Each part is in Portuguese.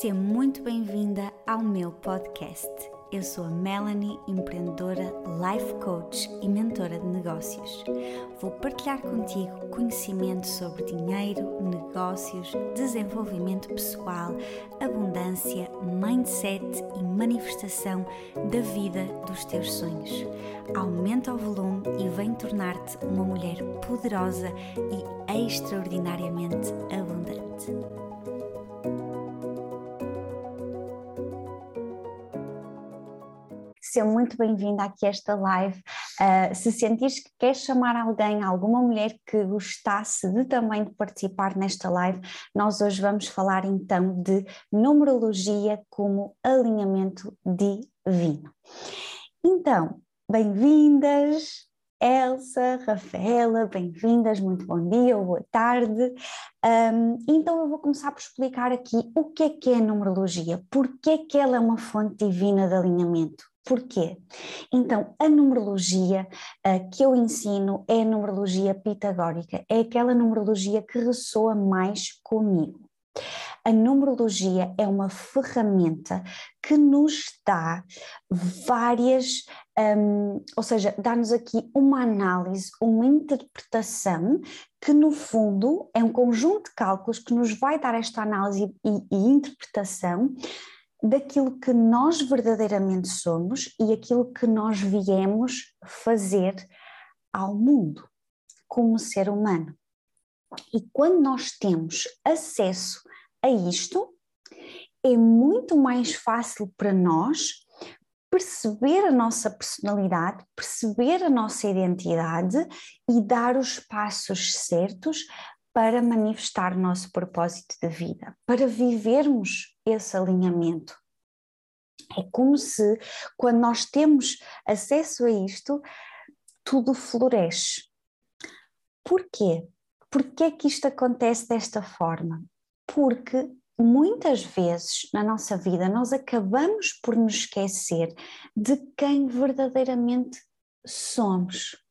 Seja muito bem-vinda ao meu podcast. Eu sou a Melanie, empreendedora, life coach e mentora de negócios. Vou partilhar contigo conhecimento sobre dinheiro, negócios, desenvolvimento pessoal, abundância, mindset e manifestação da vida dos teus sonhos. Aumenta o volume e vem tornar-te uma mulher poderosa e extraordinariamente abundante. Seja muito bem-vinda aqui a esta live. Uh, se sentires que queres chamar alguém, alguma mulher que gostasse de também de participar nesta live, nós hoje vamos falar então de numerologia como alinhamento divino. Então, bem-vindas, Elsa, Rafaela, bem-vindas, muito bom dia ou boa tarde. Um, então eu vou começar por explicar aqui o que é que é a numerologia, porque é que ela é uma fonte divina de alinhamento. Porquê? Então, a numerologia uh, que eu ensino é a numerologia pitagórica, é aquela numerologia que ressoa mais comigo. A numerologia é uma ferramenta que nos dá várias, um, ou seja, dá-nos aqui uma análise, uma interpretação que no fundo é um conjunto de cálculos que nos vai dar esta análise e, e interpretação daquilo que nós verdadeiramente somos e aquilo que nós viemos fazer ao mundo como ser humano. E quando nós temos acesso a isto, é muito mais fácil para nós perceber a nossa personalidade, perceber a nossa identidade e dar os passos certos para manifestar nosso propósito de vida, para vivermos esse alinhamento. É como se, quando nós temos acesso a isto, tudo floresce. Porquê? Porquê que isto acontece desta forma? Porque muitas vezes na nossa vida nós acabamos por nos esquecer de quem verdadeiramente somos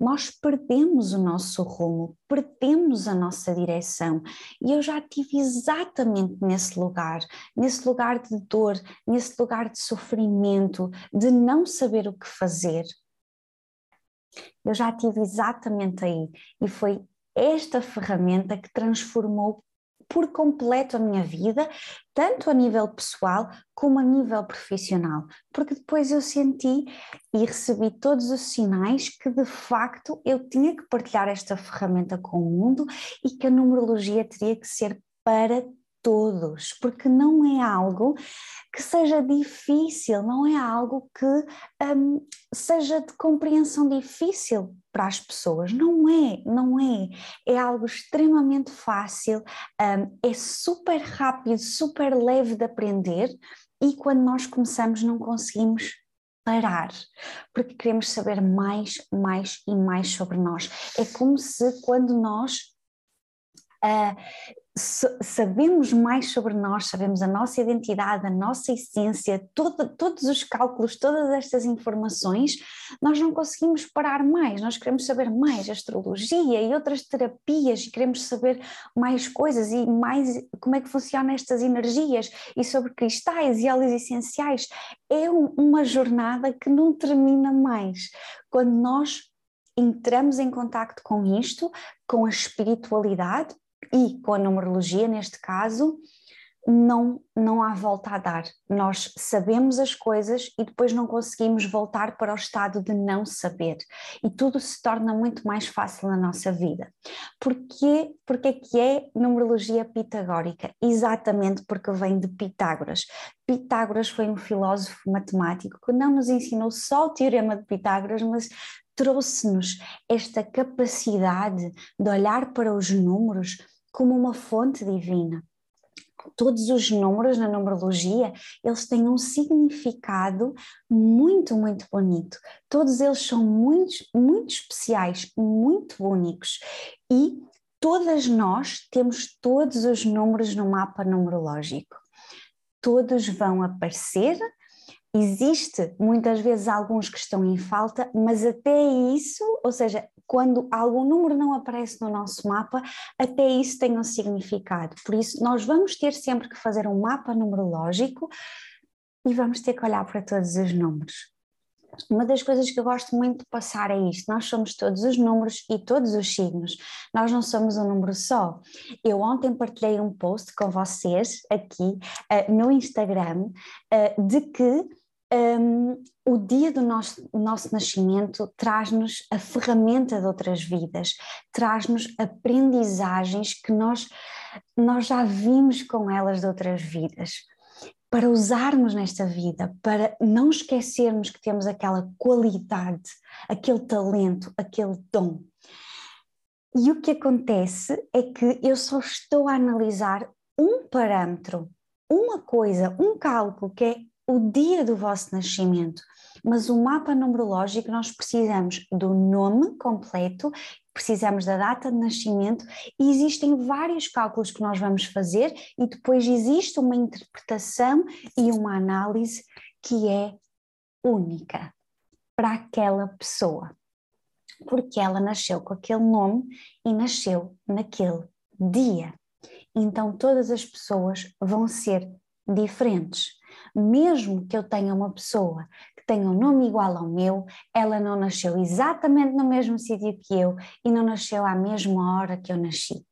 nós perdemos o nosso rumo, perdemos a nossa direção. E eu já estive exatamente nesse lugar, nesse lugar de dor, nesse lugar de sofrimento, de não saber o que fazer. Eu já estive exatamente aí e foi esta ferramenta que transformou por completo a minha vida, tanto a nível pessoal como a nível profissional, porque depois eu senti e recebi todos os sinais que de facto eu tinha que partilhar esta ferramenta com o mundo e que a numerologia teria que ser para todos, porque não é algo que seja difícil, não é algo que um, seja de compreensão difícil para as pessoas. Não é, não é. É algo extremamente fácil, um, é super rápido, super leve de aprender e quando nós começamos não conseguimos parar, porque queremos saber mais, mais e mais sobre nós. É como se quando nós Uh, sabemos mais sobre nós, sabemos a nossa identidade, a nossa essência, todo, todos os cálculos, todas estas informações, nós não conseguimos parar mais, nós queremos saber mais astrologia e outras terapias e queremos saber mais coisas e mais como é que funcionam estas energias e sobre cristais e óleos essenciais. É um, uma jornada que não termina mais. Quando nós entramos em contato com isto, com a espiritualidade, e com a numerologia, neste caso, não, não há volta a dar. Nós sabemos as coisas e depois não conseguimos voltar para o estado de não saber. E tudo se torna muito mais fácil na nossa vida. Porquê, porquê que é numerologia pitagórica? Exatamente porque vem de Pitágoras. Pitágoras foi um filósofo matemático que não nos ensinou só o teorema de Pitágoras, mas trouxe-nos esta capacidade de olhar para os números como uma fonte divina. Todos os números na numerologia, eles têm um significado muito, muito bonito. Todos eles são muito, muito especiais, muito únicos. E todas nós temos todos os números no mapa numerológico. Todos vão aparecer Existe muitas vezes alguns que estão em falta, mas até isso, ou seja, quando algum número não aparece no nosso mapa, até isso tem um significado. Por isso, nós vamos ter sempre que fazer um mapa numerológico e vamos ter que olhar para todos os números. Uma das coisas que eu gosto muito de passar é isto: nós somos todos os números e todos os signos, nós não somos um número só. Eu ontem partilhei um post com vocês aqui uh, no Instagram uh, de que um, o dia do nosso, nosso nascimento traz-nos a ferramenta de outras vidas, traz-nos aprendizagens que nós, nós já vimos com elas de outras vidas. Para usarmos nesta vida, para não esquecermos que temos aquela qualidade, aquele talento, aquele dom. E o que acontece é que eu só estou a analisar um parâmetro, uma coisa, um cálculo que é o dia do vosso nascimento, mas o mapa numerológico nós precisamos do nome completo, precisamos da data de nascimento e existem vários cálculos que nós vamos fazer e depois existe uma interpretação e uma análise que é única para aquela pessoa, porque ela nasceu com aquele nome e nasceu naquele dia. Então todas as pessoas vão ser diferentes mesmo que eu tenha uma pessoa que tenha um nome igual ao meu, ela não nasceu exatamente no mesmo sítio que eu e não nasceu à mesma hora que eu nasci.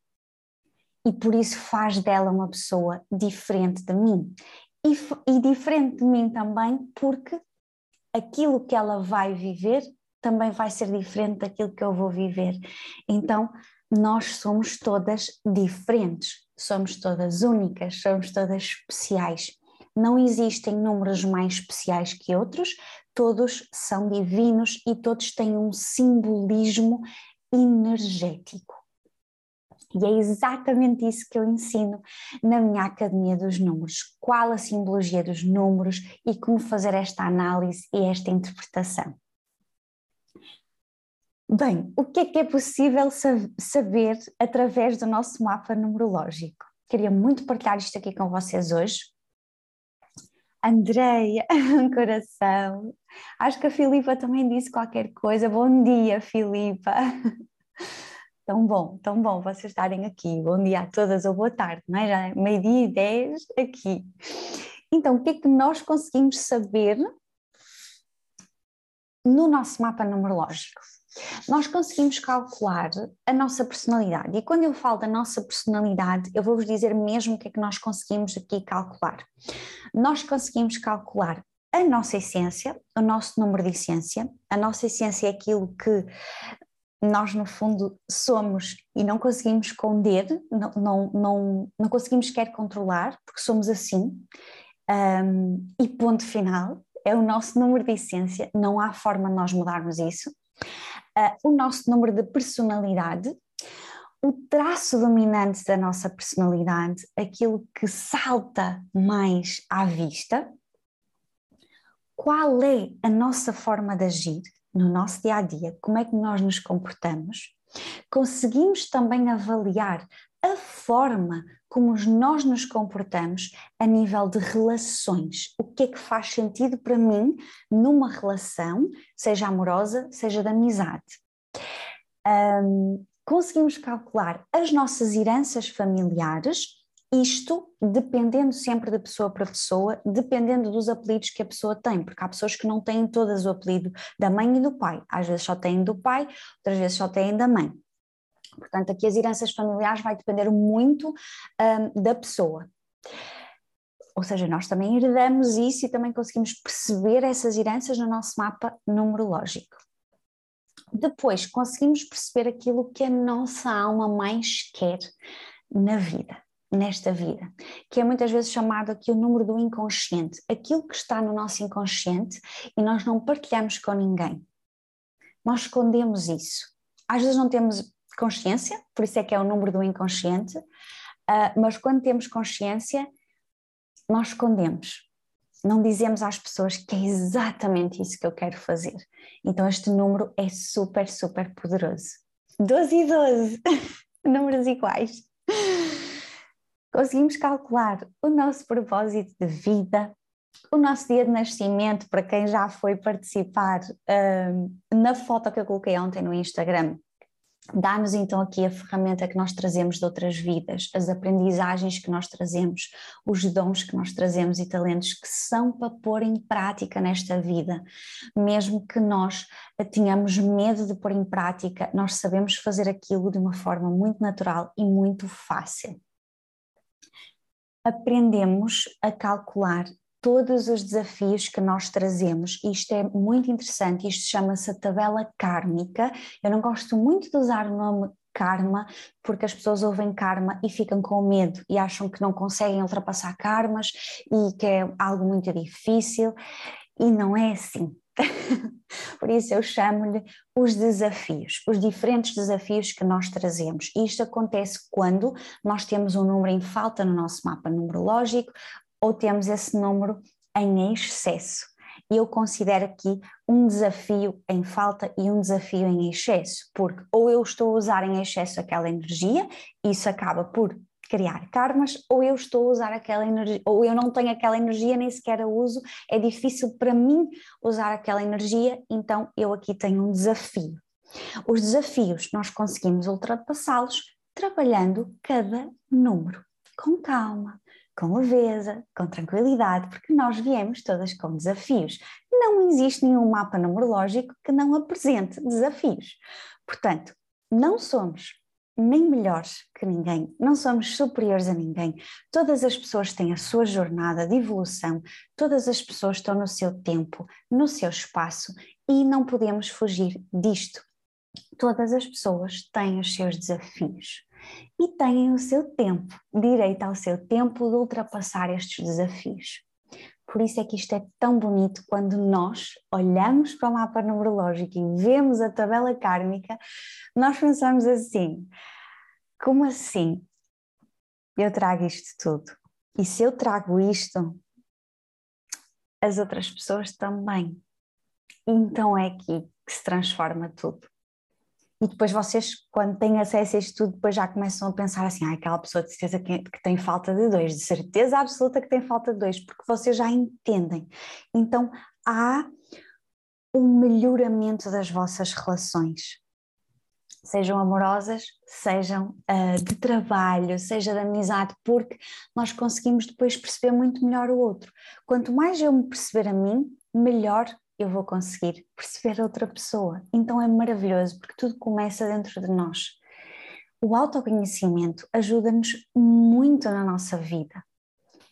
E por isso faz dela uma pessoa diferente de mim. E, e diferente de mim também porque aquilo que ela vai viver também vai ser diferente daquilo que eu vou viver. Então, nós somos todas diferentes, somos todas únicas, somos todas especiais. Não existem números mais especiais que outros, todos são divinos e todos têm um simbolismo energético. E é exatamente isso que eu ensino na minha Academia dos Números. Qual a simbologia dos números e como fazer esta análise e esta interpretação. Bem, o que é que é possível saber através do nosso mapa numerológico? Queria muito partilhar isto aqui com vocês hoje, Andreia, um coração. Acho que a Filipa também disse qualquer coisa. Bom dia, Filipa. Tão bom, tão bom vocês estarem aqui. Bom dia a todas ou boa tarde, não é? Já é meio-dia e dez aqui. Então, o que é que nós conseguimos saber no nosso mapa numerológico? Nós conseguimos calcular a nossa personalidade, e quando eu falo da nossa personalidade, eu vou-vos dizer mesmo o que é que nós conseguimos aqui calcular. Nós conseguimos calcular a nossa essência, o nosso número de essência. A nossa essência é aquilo que nós, no fundo, somos e não conseguimos esconder, não, não, não, não conseguimos sequer controlar, porque somos assim. Um, e ponto final, é o nosso número de essência, não há forma de nós mudarmos isso uh, o nosso número de personalidade, o traço dominante da nossa personalidade, aquilo que salta mais à vista, qual é a nossa forma de agir no nosso dia a dia, como é que nós nos comportamos. Conseguimos também avaliar forma como nós nos comportamos a nível de relações. O que é que faz sentido para mim numa relação, seja amorosa, seja de amizade. Um, conseguimos calcular as nossas heranças familiares, isto dependendo sempre de pessoa para pessoa, dependendo dos apelidos que a pessoa tem, porque há pessoas que não têm todas o apelido da mãe e do pai, às vezes só têm do pai, outras vezes só têm da mãe. Portanto, aqui as heranças familiares vai depender muito um, da pessoa. Ou seja, nós também herdamos isso e também conseguimos perceber essas heranças no nosso mapa numerológico. Depois, conseguimos perceber aquilo que a nossa alma mais quer na vida, nesta vida, que é muitas vezes chamado aqui o número do inconsciente, aquilo que está no nosso inconsciente e nós não partilhamos com ninguém. Nós escondemos isso. Às vezes não temos consciência, por isso é que é o número do inconsciente, uh, mas quando temos consciência, nós escondemos. Não dizemos às pessoas que é exatamente isso que eu quero fazer. Então, este número é super, super poderoso. 12 e 12, números iguais. Conseguimos calcular o nosso propósito de vida, o nosso dia de nascimento, para quem já foi participar uh, na foto que eu coloquei ontem no Instagram, dá-nos então aqui a ferramenta que nós trazemos de outras vidas, as aprendizagens que nós trazemos, os dons que nós trazemos e talentos que são para pôr em prática nesta vida. Mesmo que nós tenhamos medo de pôr em prática, nós sabemos fazer aquilo de uma forma muito natural e muito fácil. Aprendemos a calcular todos os desafios que nós trazemos. Isto é muito interessante, isto chama-se tabela kármica. Eu não gosto muito de usar o nome karma, porque as pessoas ouvem karma e ficam com medo e acham que não conseguem ultrapassar karmas e que é algo muito difícil, e não é assim. Por isso eu chamo-lhe os desafios, os diferentes desafios que nós trazemos. Isto acontece quando nós temos um número em falta no nosso mapa numerológico ou temos esse número em excesso. Eu considero aqui um desafio em falta e um desafio em excesso, porque ou eu estou a usar em excesso aquela energia, isso acaba por criar karmas, ou eu estou a usar aquela energia, ou eu não tenho aquela energia, nem sequer a uso, é difícil para mim usar aquela energia, então eu aqui tenho um desafio. Os desafios nós conseguimos ultrapassá-los trabalhando cada número com calma, com leveza, com tranquilidade, porque nós viemos todas com desafios. Não existe nenhum mapa numerológico que não apresente desafios. Portanto, não somos nem melhores que ninguém, não somos superiores a ninguém. Todas as pessoas têm a sua jornada de evolução, todas as pessoas estão no seu tempo, no seu espaço e não podemos fugir disto. Todas as pessoas têm os seus desafios e têm o seu tempo, direito ao seu tempo de ultrapassar estes desafios. Por isso é que isto é tão bonito quando nós olhamos para o mapa numerológico e vemos a tabela kármica, nós pensamos assim: como assim? Eu trago isto tudo. E se eu trago isto, as outras pessoas também. Então é aqui que se transforma tudo. E depois vocês, quando têm acesso a isto tudo, depois já começam a pensar assim, ah, aquela pessoa de certeza que, que tem falta de dois, de certeza absoluta que tem falta de dois, porque vocês já entendem. Então há um melhoramento das vossas relações, sejam amorosas, sejam uh, de trabalho, seja de amizade, porque nós conseguimos depois perceber muito melhor o outro. Quanto mais eu me perceber a mim, melhor eu vou conseguir perceber outra pessoa. Então é maravilhoso, porque tudo começa dentro de nós. O autoconhecimento ajuda-nos muito na nossa vida,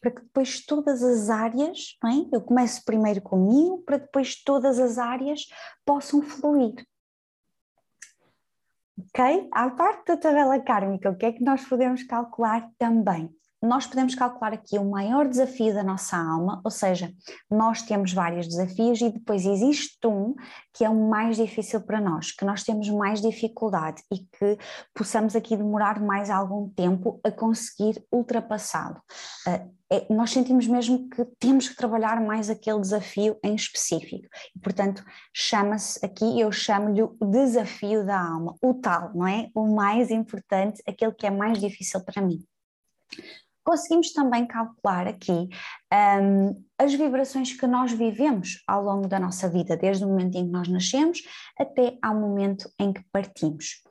para que depois todas as áreas, é? eu começo primeiro comigo, para depois todas as áreas possam fluir. Ok? À parte da tabela kármica, o que é que nós podemos calcular também? Nós podemos calcular aqui o maior desafio da nossa alma, ou seja, nós temos vários desafios e depois existe um que é o mais difícil para nós, que nós temos mais dificuldade e que possamos aqui demorar mais algum tempo a conseguir ultrapassá-lo. Uh, é, nós sentimos mesmo que temos que trabalhar mais aquele desafio em específico. E, portanto, chama-se aqui, eu chamo-lhe o desafio da alma, o tal, não é? O mais importante, aquele que é mais difícil para mim conseguimos também calcular aqui um, as vibrações que nós vivemos ao longo da nossa vida, desde o momento em que nós nascemos até ao momento em que partimos.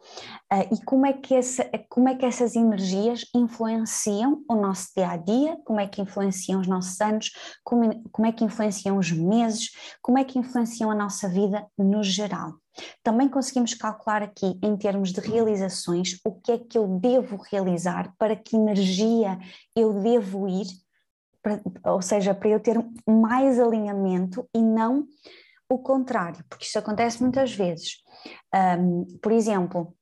Uh, e como é, que essa, como é que essas energias influenciam o nosso dia a dia, como é que influenciam os nossos anos, como, como é que influenciam os meses, como é que influenciam a nossa vida no geral. Também conseguimos calcular aqui, em termos de realizações, o que é que eu devo realizar, para que energia eu devo ir, para, ou seja, para eu ter mais alinhamento e não o contrário, porque isso acontece muitas vezes. Um, por exemplo,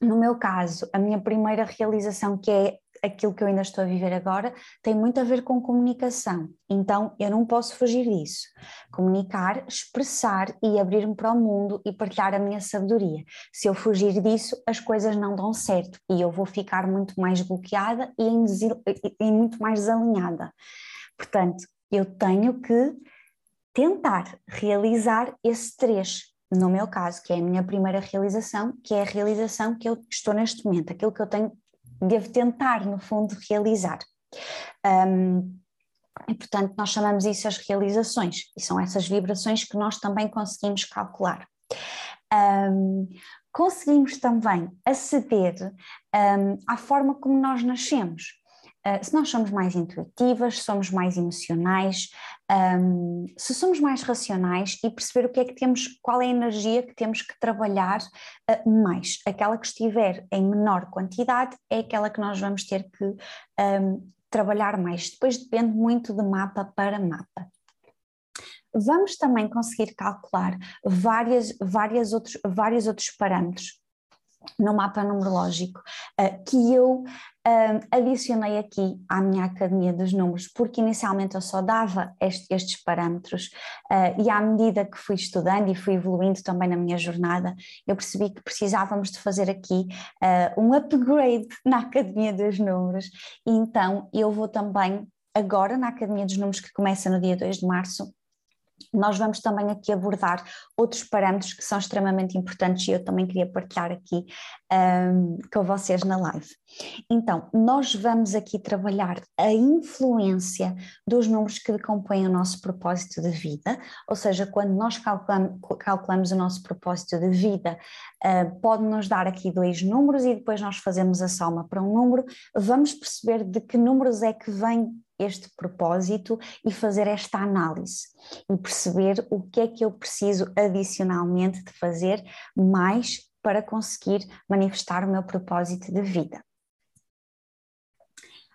no meu caso, a minha primeira realização, que é aquilo que eu ainda estou a viver agora tem muito a ver com comunicação, então eu não posso fugir disso. Comunicar, expressar e abrir-me para o mundo e partilhar a minha sabedoria. Se eu fugir disso, as coisas não dão certo e eu vou ficar muito mais bloqueada e, em, e muito mais desalinhada. Portanto, eu tenho que tentar realizar esse três no meu caso, que é a minha primeira realização, que é a realização que eu estou neste momento, aquilo que eu tenho devo tentar, no fundo, realizar. Um, E, portanto, nós chamamos isso as realizações, e são essas vibrações que nós também conseguimos calcular. Um, conseguimos também aceder um, à forma como nós nascemos. Uh, se nós somos mais intuitivas, somos mais emocionais, um, se somos mais racionais e perceber o que é que temos, qual é a energia que temos que trabalhar uh, mais. Aquela que estiver em menor quantidade é aquela que nós vamos ter que um, trabalhar mais. Depois depende muito de mapa para mapa vamos também conseguir calcular várias, várias outros, vários outros parâmetros no mapa numerológico uh, que eu uh, adicionei aqui à minha Academia dos Números, porque inicialmente eu só dava este, estes parâmetros uh, e à medida que fui estudando e fui evoluindo também na minha jornada, eu percebi que precisávamos de fazer aqui um upgrade na Academia dos Números, então eu vou também agora na Academia dos Números que começa no dia 2 de março, nós vamos também aqui abordar outros parâmetros que são extremamente importantes e eu também queria partilhar aqui um, com vocês na live. Então, nós vamos aqui trabalhar a influência dos números que compõem o nosso propósito de vida, ou seja, quando nós calculamos, calculamos o nosso propósito de vida, uh, pode nos dar aqui dois números e depois nós fazemos a soma para um número, vamos perceber de que números é que vem este propósito e fazer esta análise e perceber o que é que eu preciso adicionalmente de fazer mais para conseguir manifestar o meu propósito de vida.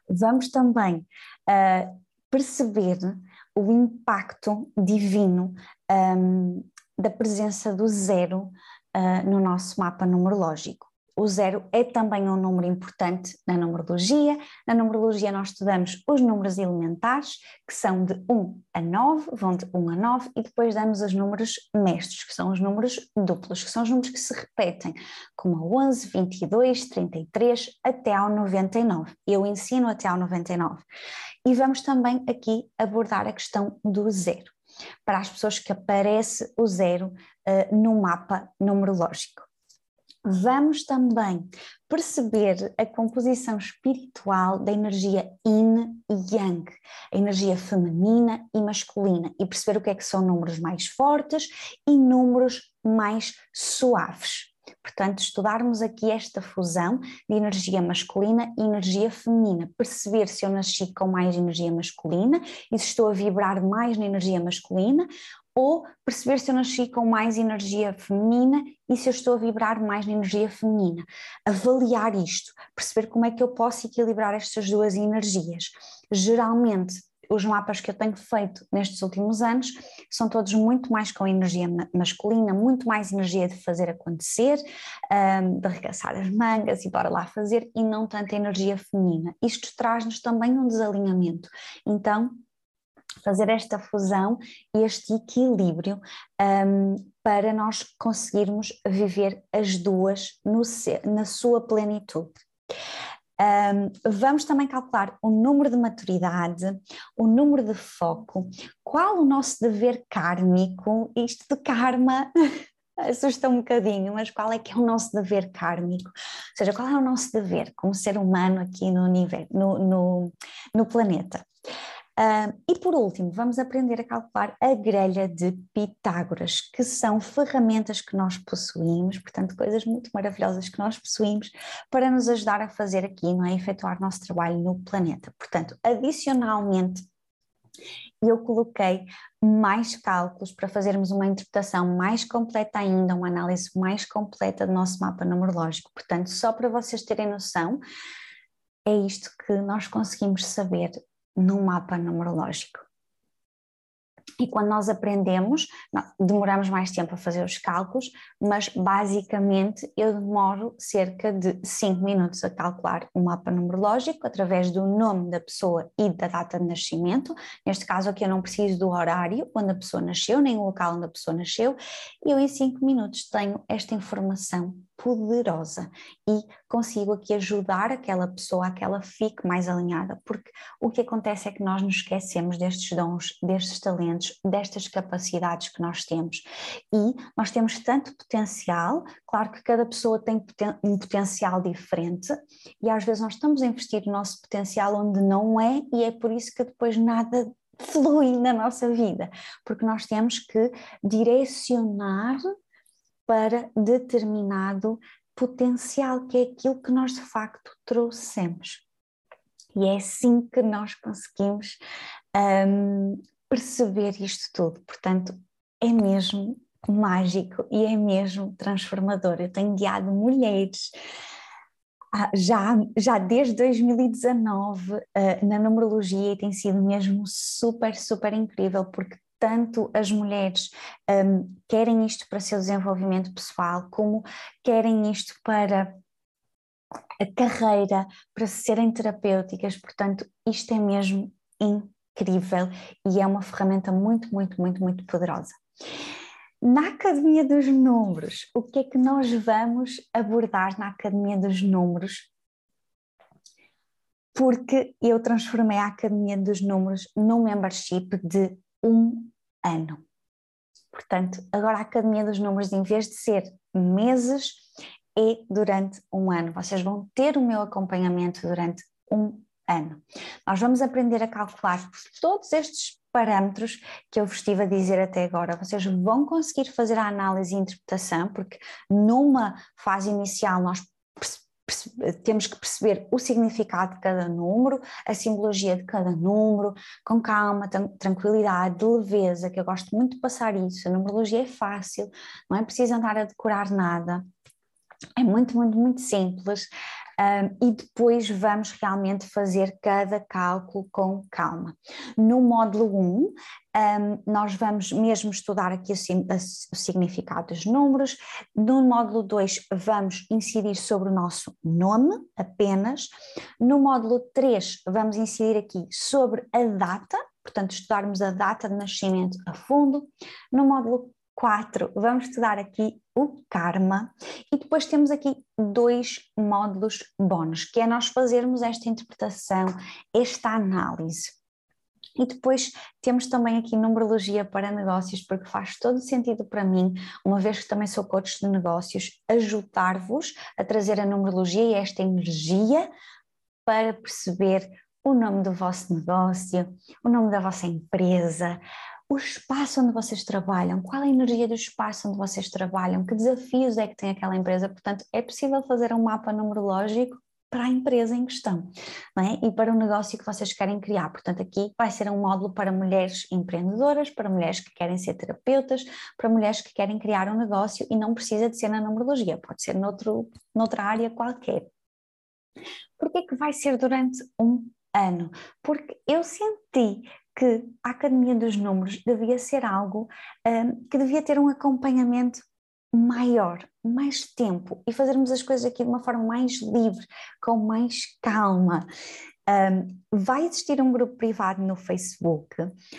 Vamos também uh, perceber o impacto divino um, da presença do zero uh, no nosso mapa numerológico. O zero é também um número importante na numerologia. Na numerologia nós estudamos os números elementares, que são de 1 a 9, vão de 1 a 9, e depois damos os números mestres, que são os números duplos, que são os números que se repetem, como o 11, 22, 33, até ao 99. Eu ensino até ao 99. E vamos também aqui abordar a questão do zero, para as pessoas que aparece o zero uh, no mapa numerológico vamos também perceber a composição espiritual da energia yin e yang, a energia feminina e masculina, e perceber o que é que são números mais fortes e números mais suaves. Portanto, estudarmos aqui esta fusão de energia masculina e energia feminina, perceber se eu nasci com mais energia masculina e se estou a vibrar mais na energia masculina ou perceber se eu nasci com mais energia feminina e se eu estou a vibrar mais na energia feminina. Avaliar isto, perceber como é que eu posso equilibrar estas duas energias. Geralmente, os mapas que eu tenho feito nestes últimos anos são todos muito mais com energia masculina, muito mais energia de fazer acontecer, de arregaçar as mangas e bora lá fazer, e não tanta energia feminina. Isto traz-nos também um desalinhamento. Então, fazer esta fusão e este equilíbrio um, para nós conseguirmos viver as duas no, na sua plenitude. Um, vamos também calcular o número de maturidade, o número de foco, qual o nosso dever kármico, isto de karma assusta um bocadinho, mas qual é que é o nosso dever kármico? Ou seja, qual é o nosso dever como ser humano aqui no universo, no, no, no planeta? E por último, vamos aprender a calcular a grelha de Pitágoras, que são ferramentas que nós possuímos, portanto, coisas muito maravilhosas que nós possuímos para nos ajudar a fazer aqui, não é? Efetuar nosso trabalho no planeta. Portanto, adicionalmente, eu coloquei mais cálculos para fazermos uma interpretação mais completa ainda, uma análise mais completa do nosso mapa numerológico. Portanto, só para vocês terem noção, é isto que nós conseguimos saber no mapa numerológico. E quando nós aprendemos, demoramos mais tempo a fazer os cálculos, mas basicamente eu demoro cerca de 5 minutos a calcular o mapa numerológico através do nome da pessoa e da data de nascimento. Neste caso aqui eu não preciso do horário onde a pessoa nasceu, nem o local onde a pessoa nasceu, e eu em 5 minutos tenho esta informação poderosa. E consigo aqui ajudar aquela pessoa a que ela fique mais alinhada, porque o que acontece é que nós nos esquecemos destes dons, destes talentos, destas capacidades que nós temos. E nós temos tanto potencial, claro que cada pessoa tem um potencial diferente e às vezes nós estamos a investir o nosso potencial onde não é e é por isso que depois nada flui na nossa vida, porque nós temos que direcionar para determinado potencial, que é aquilo que nós de facto trouxemos. E é assim que nós conseguimos um, perceber isto tudo. Portanto, é mesmo mágico e é mesmo transformador. Eu tenho guiado mulheres já, já desde 2019 uh, na numerologia e tem sido mesmo super, super incrível, porque tanto as mulheres um, querem isto para seu desenvolvimento pessoal, como querem isto para a carreira, para serem terapêuticas, portanto, isto é mesmo incrível e é uma ferramenta muito, muito, muito, muito poderosa. Na Academia dos Números, o que é que nós vamos abordar na Academia dos Números? Porque eu transformei a Academia dos Números num membership de um ano. Portanto, agora a Academia dos Números, em vez de ser meses, é durante um ano. Vocês vão ter o meu acompanhamento durante um ano. Nós vamos aprender a calcular todos estes parâmetros que eu vos estive a dizer até agora. Vocês vão conseguir fazer a análise e interpretação, porque numa fase inicial nós temos que perceber o significado de cada número, a simbologia de cada número, com calma, tranquilidade, leveza, que eu gosto muito de passar isso. A numerologia é fácil, não é preciso andar a decorar nada. É muito, muito, muito simples um, e depois vamos realmente fazer cada cálculo com calma. No módulo 1, um, nós vamos mesmo estudar aqui o, o, significado dos números. No módulo 2, vamos incidir sobre o nosso nome apenas. No módulo 3, vamos incidir aqui sobre a data, portanto, estudarmos a data de nascimento a fundo. No módulo 4, vamos estudar aqui o karma e depois temos aqui dois módulos bónus, que é nós fazermos esta interpretação, esta análise. E depois temos também aqui numerologia para negócios, porque faz todo sentido para mim, uma vez que também sou coach de negócios, ajudar-vos a trazer a numerologia e esta energia para perceber o nome do vosso negócio, o nome da vossa empresa, o espaço onde vocês trabalham, qual a energia do espaço onde vocês trabalham, que desafios é que tem aquela empresa. Portanto, é possível fazer um mapa numerológico para a empresa em questão é? e para o negócio que vocês querem criar. Portanto, aqui vai ser um módulo para mulheres empreendedoras, para mulheres que querem ser terapeutas, para mulheres que querem criar um negócio e não precisa de ser na numerologia, pode ser noutro, noutra área qualquer. Porquê que vai ser durante um ano? Porque eu senti que a Academia dos Números devia ser algo um, que devia ter um acompanhamento maior, mais tempo e fazermos as coisas aqui de uma forma mais livre, com mais calma. Um, vai existir um grupo privado no Facebook,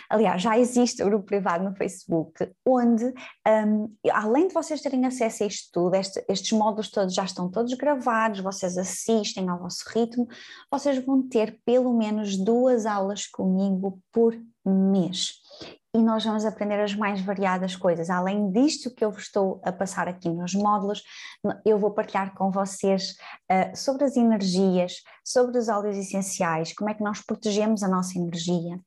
aliás, já existe um grupo privado no Facebook, onde, um, além de vocês terem acesso a isto tudo, este, estes módulos todos já estão todos gravados, vocês assistem ao vosso ritmo, vocês vão ter pelo menos duas aulas comigo por mês e nós vamos aprender as mais variadas coisas. Além disto que eu vos estou a passar aqui nos módulos, eu vou partilhar com vocês uh, sobre as energias, sobre os óleos essenciais, como é que nós protegemos a nossa energia,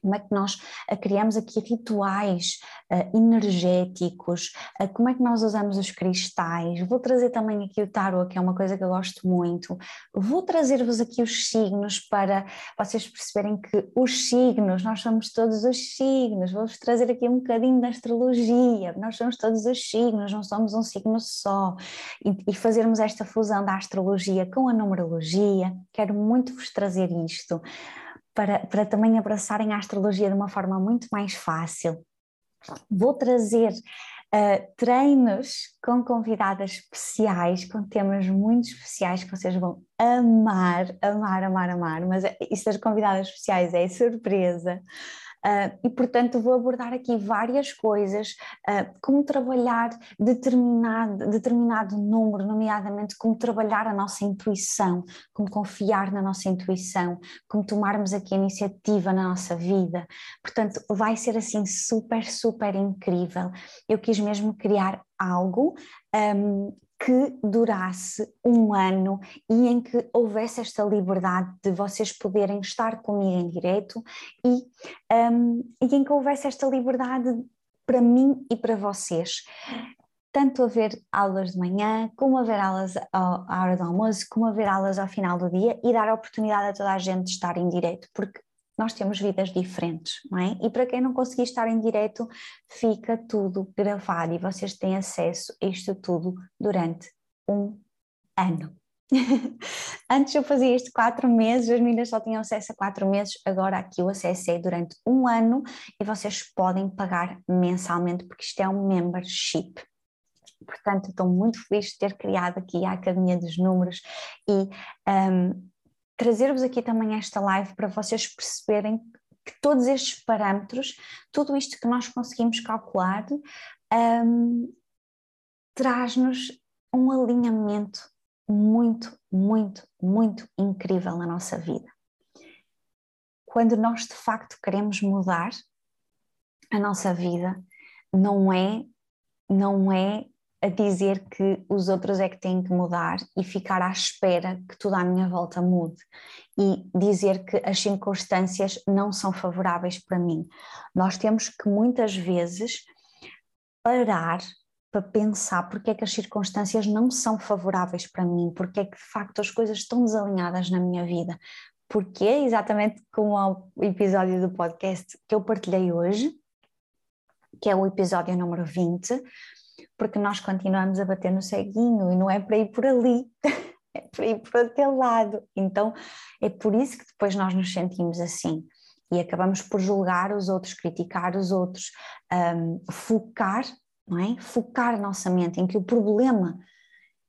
como é que nós uh, criamos aqui rituais uh, energéticos, uh, como é que nós usamos os cristais. Vou trazer também aqui o tarot, que é uma coisa que eu gosto muito. Vou trazer-vos aqui os signos para vocês perceberem que os signos, nós somos todos os signos. Vou-vos trazer aqui um bocadinho da astrologia. Nós somos todos os signos, não somos um signo só. E, e fazermos esta fusão da astrologia com a numerologia. Quero muito vos trazer isto para, para também abraçarem a astrologia de uma forma muito mais fácil. Vou trazer uh, treinos com convidadas especiais, com temas muito especiais que vocês vão amar, amar, amar, amar, mas isso das convidadas especiais é surpresa. Uh, e, portanto, vou abordar aqui várias coisas, uh, como trabalhar determinado, determinado número, nomeadamente como trabalhar a nossa intuição, como confiar na nossa intuição, como tomarmos aqui a iniciativa na nossa vida. Portanto, vai ser assim super, super incrível. Eu quis mesmo criar algo um, que durasse um ano e em que houvesse esta liberdade de vocês poderem estar comigo em direto e, um, e em que houvesse esta liberdade para mim e para vocês. Tanto a ver aulas de manhã, como a ver aulas à hora do almoço, como a ver aulas ao final do dia e dar a oportunidade a toda a gente de estar em direto, porque nós temos vidas diferentes, não é? E para quem não conseguir estar em direto, fica tudo gravado e vocês têm acesso a isto tudo durante um ano. Antes eu fazia isto quatro meses, as meninas só tinham acesso a quatro meses, agora aqui o acesso é durante um ano e vocês podem pagar mensalmente, porque isto é um membership. Portanto, estou muito feliz de ter criado aqui a Academia dos Números e um, trazer-vos aqui também esta live para vocês perceberem que todos estes parâmetros, tudo isto que nós conseguimos calcular, um, traz-nos um alinhamento muito, muito, muito incrível na nossa vida. Quando nós de facto queremos mudar a nossa vida, não é não é a dizer que os outros é que têm que mudar e ficar à espera que tudo à minha volta mude e dizer que as circunstâncias não são favoráveis para mim. Nós temos que muitas vezes parar para pensar porque é que as circunstâncias não são favoráveis para mim, porque é que de facto as coisas estão desalinhadas na minha vida. Porque é exatamente como o episódio do podcast que eu partilhei hoje, que é o episódio número 20, porque nós continuamos a bater no ceguinho e não é para ir por ali, é para ir por aquele lado. Então é por isso que depois nós nos sentimos assim e acabamos por julgar os outros, criticar os outros, um, focar, não é? Focar a nossa mente em que o problema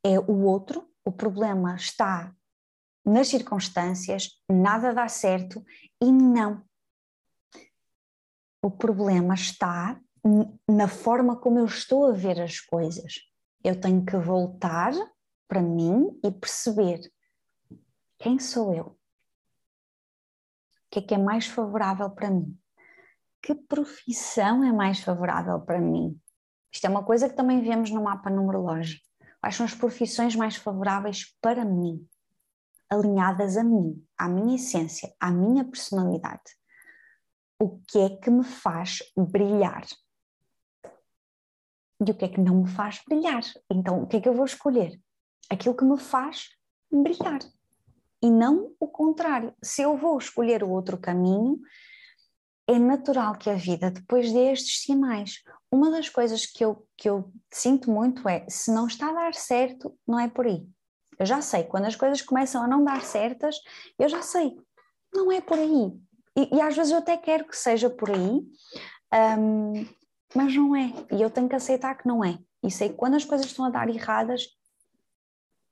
é o outro, o problema está nas circunstâncias, nada dá certo e não. O problema está na forma como eu estou a ver as coisas. Eu tenho que voltar para mim e perceber quem sou eu. O que é que é mais favorável para mim? Que profissão é mais favorável para mim? Isto é uma coisa que também vemos no mapa numerológico. Quais são as profissões mais favoráveis para mim? Alinhadas a mim, à minha essência, à minha personalidade. O que é que me faz brilhar? E o que é que não me faz brilhar. Então, o que é que eu vou escolher? Aquilo que me faz brilhar e não o contrário. Se eu vou escolher o outro caminho, é natural que a vida depois dê estes sinais. Uma das coisas que eu, que eu sinto muito é: se não está a dar certo, não é por aí. Eu já sei, quando as coisas começam a não dar certas, eu já sei, não é por aí. E, e às vezes eu até quero que seja por aí, um, mas não é. E eu tenho que aceitar que não é. E sei que quando as coisas estão a dar erradas,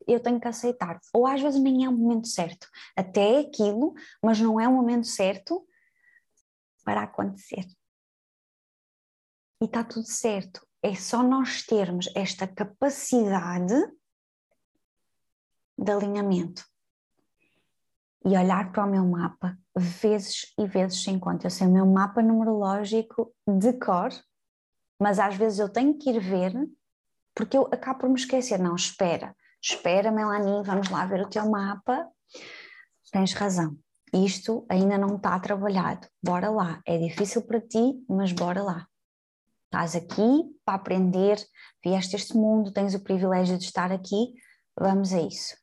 eu tenho que aceitar. Ou às vezes nem é o momento certo. Até é aquilo, mas não é o momento certo para acontecer. E está tudo certo. É só nós termos esta capacidade de alinhamento e olhar para o meu mapa vezes e vezes sem conta. Eu sei o meu mapa numerológico de cor mas às vezes eu tenho que ir ver porque eu acabo por me esquecer. Não, espera, espera, Melanie, vamos lá ver o teu mapa. Tens razão, isto ainda não está trabalhado. Bora lá, é difícil para ti, mas bora lá. Estás aqui para aprender, vieste este mundo, tens o privilégio de estar aqui, vamos a isso.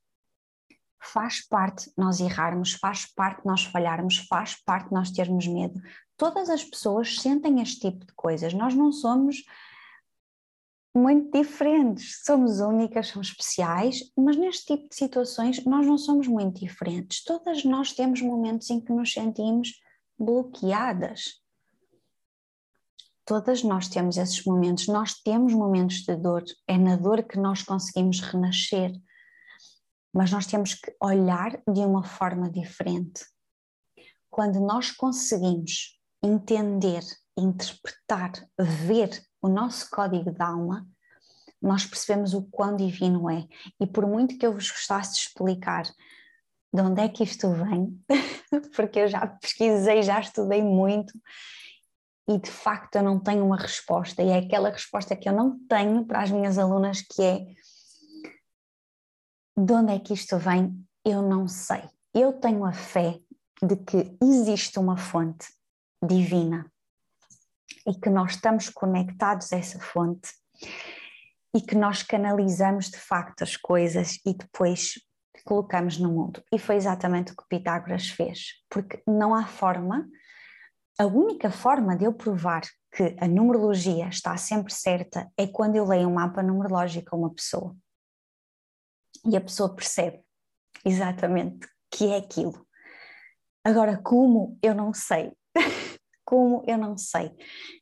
Faz parte nós errarmos, faz parte nós falharmos, faz parte nós termos medo, todas as pessoas sentem este tipo de coisas. Nós não somos muito diferentes, somos únicas, somos especiais, mas neste tipo de situações nós não somos muito diferentes. Todas nós temos momentos em que nos sentimos bloqueadas. Todas nós temos esses momentos, nós temos momentos de dor, é na dor que nós conseguimos renascer, mas nós temos que olhar de uma forma diferente. Quando nós conseguimos entender, interpretar, ver o nosso código de alma, nós percebemos o quão divino é. E por muito que eu vos gostasse de explicar de onde é que isto vem, porque eu já pesquisei, já estudei muito e de facto eu não tenho uma resposta, e é aquela resposta que eu não tenho para as minhas alunas que é de onde é que isto vem? Eu não sei. Eu tenho a fé de que existe uma fonte divina e que nós estamos conectados a essa fonte e que nós canalizamos de facto as coisas e depois colocamos no mundo. E foi exatamente o que Pitágoras fez, porque não há forma, a única forma de eu provar que a numerologia está sempre certa é quando eu leio um mapa numerológico a uma pessoa. E a pessoa percebe exatamente que é aquilo. Agora, como eu não sei, como eu não sei,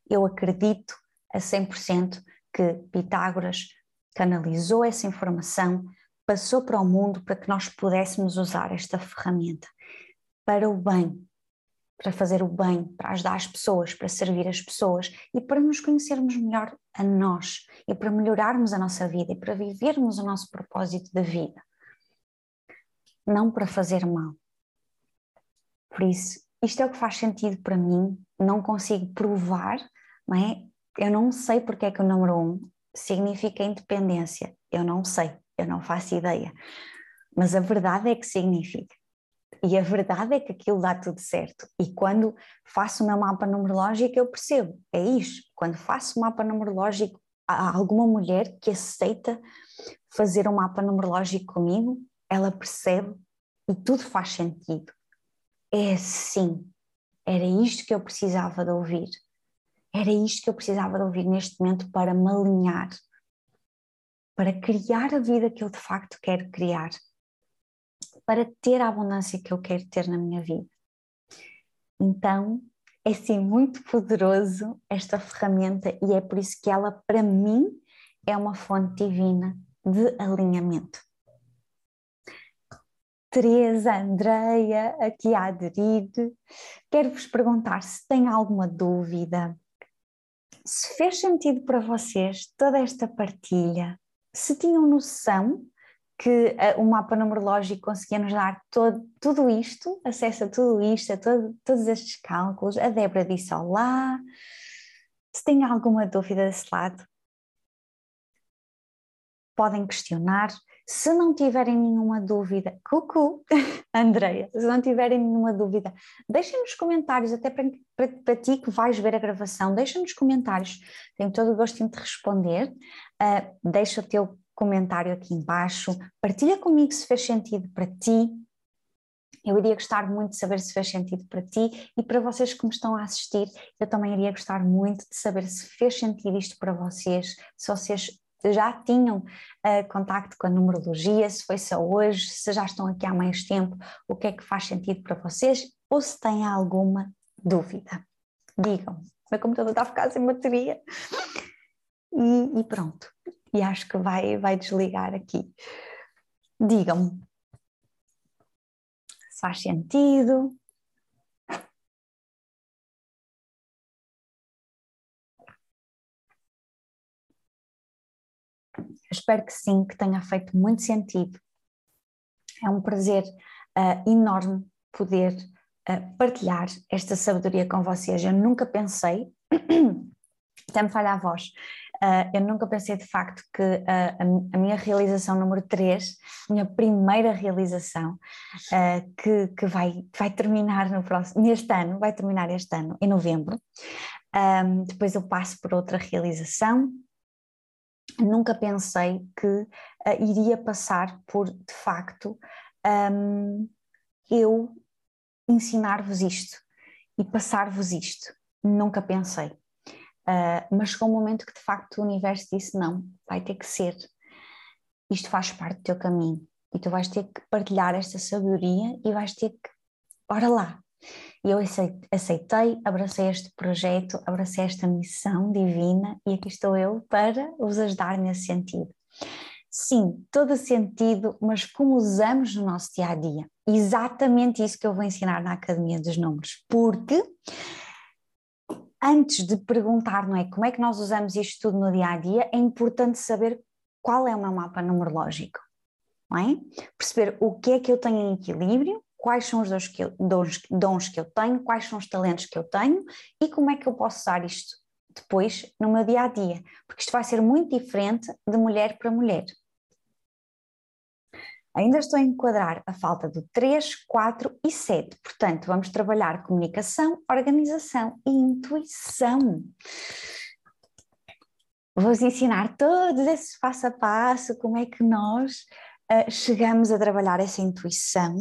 eu acredito a 100% que Pitágoras canalizou essa informação, passou para o mundo para que nós pudéssemos usar esta ferramenta para o bem, para fazer o bem, para ajudar as pessoas, para servir as pessoas e para nos conhecermos melhor a nós e para melhorarmos a nossa vida e para vivermos o nosso propósito da vida. Não para fazer mal. Por isso, isto é o que faz sentido para mim, não consigo provar, não é? Eu não sei porque é que o número um significa independência, eu não sei eu não faço ideia. Mas a verdade é que significa. E a verdade é que aquilo dá tudo certo. E quando faço o meu mapa numerológico, eu percebo, é isso. Quando faço o mapa numerológico, há alguma mulher que aceita fazer um mapa numerológico comigo, ela percebe e tudo faz sentido. É assim. Era isto que eu precisava de ouvir. Era isto que eu precisava de ouvir neste momento para me alinhar para criar a vida que eu de facto quero criar, para ter a abundância que eu quero ter na minha vida. Então, é sim muito poderoso esta ferramenta e é por isso que ela, para mim, é uma fonte divina de alinhamento. Teresa, Andreia, aqui a aderir, quero-vos perguntar se tem alguma dúvida, se fez sentido para vocês toda esta partilha, se tinham noção que uh, o mapa numerológico conseguia nos dar todo, tudo isto, acesso a tudo isto, a todo, todos estes cálculos, a Débora disse olá, se têm alguma dúvida desse lado, podem questionar, se não tiverem nenhuma dúvida, cucu, Andreia, se não tiverem nenhuma dúvida, deixem nos comentários, até para, para, para ti que vais ver a gravação, deixa nos comentários, tenho todo o gosto em te responder, uh, deixa o teu comentário aqui embaixo, partilha comigo se fez sentido para ti, eu iria gostar muito de saber se fez sentido para ti e para vocês que me estão a assistir, eu também iria gostar muito de saber se fez sentido isto para vocês, se vocês já tinham uh, contacto com a numerologia, se foi só hoje, se já estão aqui há mais tempo, o que é que faz sentido para vocês ou se têm alguma dúvida. Digam, o meu computador está a ficar sem bateria. E, e pronto, e acho que vai, vai desligar aqui. Digam-me se faz sentido, espero que sim, que tenha feito muito sentido. É um prazer uh, enorme poder uh, partilhar esta sabedoria com vocês. Eu nunca pensei, até me falha a voz, uh, eu nunca pensei de facto que a, a, minha realização número 3, minha primeira realização, que, que vai, vai terminar no próximo, neste ano, vai terminar este ano, em novembro. Um, depois eu passo por outra realização, nunca pensei que uh, iria passar por, de facto, um, eu ensinar-vos isto e passar-vos isto. Nunca pensei. Uh, mas chegou um momento que, de facto, o universo disse: não, vai ter que ser. Isto faz parte do teu caminho. E tu vais ter que partilhar esta sabedoria e vais ter que. Ora lá, e eu aceitei, abracei este projeto, abracei esta missão divina e aqui estou eu para vos ajudar nesse sentido. Sim, todo sentido, mas como usamos no nosso dia a dia. Exatamente isso que eu vou ensinar na Academia dos Números, porque antes de perguntar, não é, como é que nós usamos isto tudo no dia a dia, é importante saber qual é o meu mapa numerológico, não é? Perceber o que é que eu tenho em equilíbrio, quais são os dons que, eu, dons, dons que eu tenho, quais são os talentos que eu tenho e como é que eu posso usar isto depois no meu dia a dia, porque isto vai ser muito diferente de mulher para mulher. Ainda estou a enquadrar a falta do 3, 4 e 7, portanto, vamos trabalhar comunicação, organização e intuição. Vou-vos ensinar todos esses passo a passo, como é que nós uh, chegamos a trabalhar essa intuição,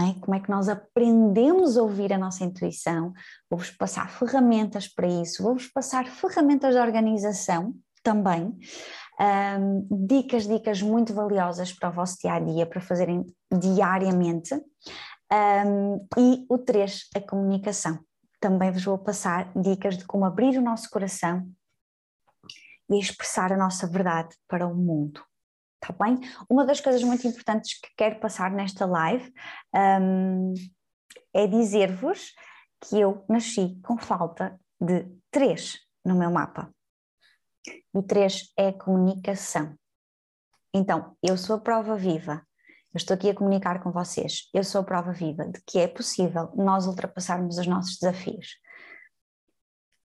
é? Como é que nós aprendemos a ouvir a nossa intuição? Vou-vos passar ferramentas para isso, vou-vos passar ferramentas de organização também, um, dicas, dicas muito valiosas para o vosso dia a dia, para fazerem diariamente. Um, e o 3, a comunicação. Também vos vou passar dicas de como abrir o nosso coração e expressar a nossa verdade para o mundo. Tá bem? Uma das coisas muito importantes que quero passar nesta live um, é dizer-vos que eu nasci com falta de três no meu mapa. O três é comunicação. Então, eu sou a prova viva. Eu estou aqui a comunicar com vocês. Eu sou a prova viva de que é possível nós ultrapassarmos os nossos desafios.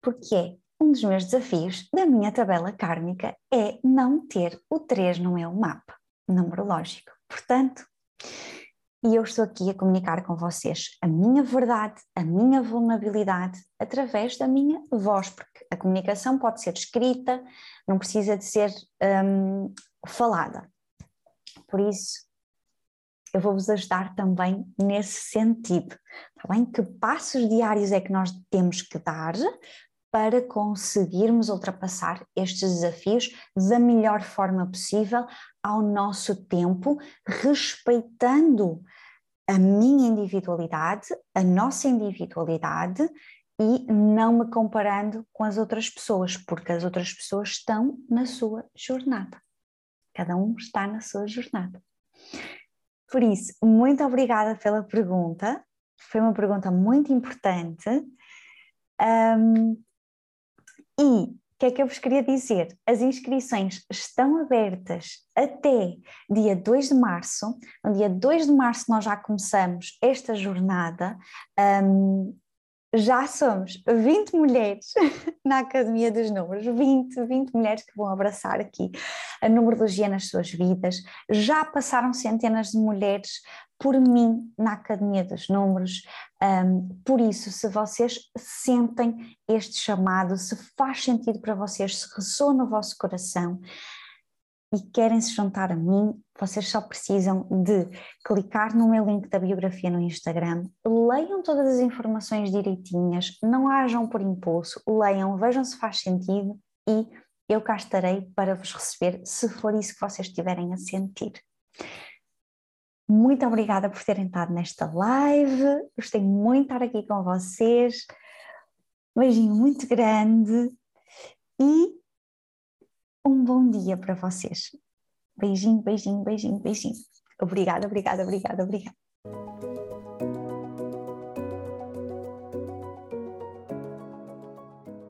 Porque um dos meus desafios da minha tabela kármica é não ter o 3 no meu mapa numerológico. Portanto, e eu estou aqui a comunicar com vocês a minha verdade, a minha vulnerabilidade através da minha voz, porque a comunicação pode ser escrita, não precisa de ser um, falada. Por isso, eu vou-vos ajudar também nesse sentido. Tá bem? Que passos diários é que nós temos que dar para conseguirmos ultrapassar estes desafios da melhor forma possível, ao nosso tempo, respeitando a minha individualidade, a nossa individualidade e não me comparando com as outras pessoas, porque as outras pessoas estão na sua jornada. Cada um está na sua jornada. Por isso, muito obrigada pela pergunta. Foi uma pergunta muito importante. Um, e o que é que eu vos queria dizer? As inscrições estão abertas até dia 2 de março. No dia 2 de março nós já começamos esta jornada. Um, já somos 20 mulheres na Academia dos Números, 20, 20 mulheres que vão abraçar aqui a numerologia nas suas vidas. Já passaram centenas de mulheres por mim na Academia dos Números. Um, por isso, se vocês sentem este chamado, se faz sentido para vocês, se ressoa no vosso coração, e querem se juntar a mim, vocês só precisam de clicar no meu link da biografia no Instagram, leiam todas as informações direitinhas, não hajam por impulso, leiam, vejam se faz sentido e eu cá estarei para vos receber se for isso que vocês estiverem a sentir. Muito obrigada por terem estado nesta live, gostei muito de estar aqui com vocês. Um beijinho muito grande e um bom dia para vocês. Beijinho, beijinho, beijinho, beijinho. Obrigada, obrigada, obrigada, obrigada.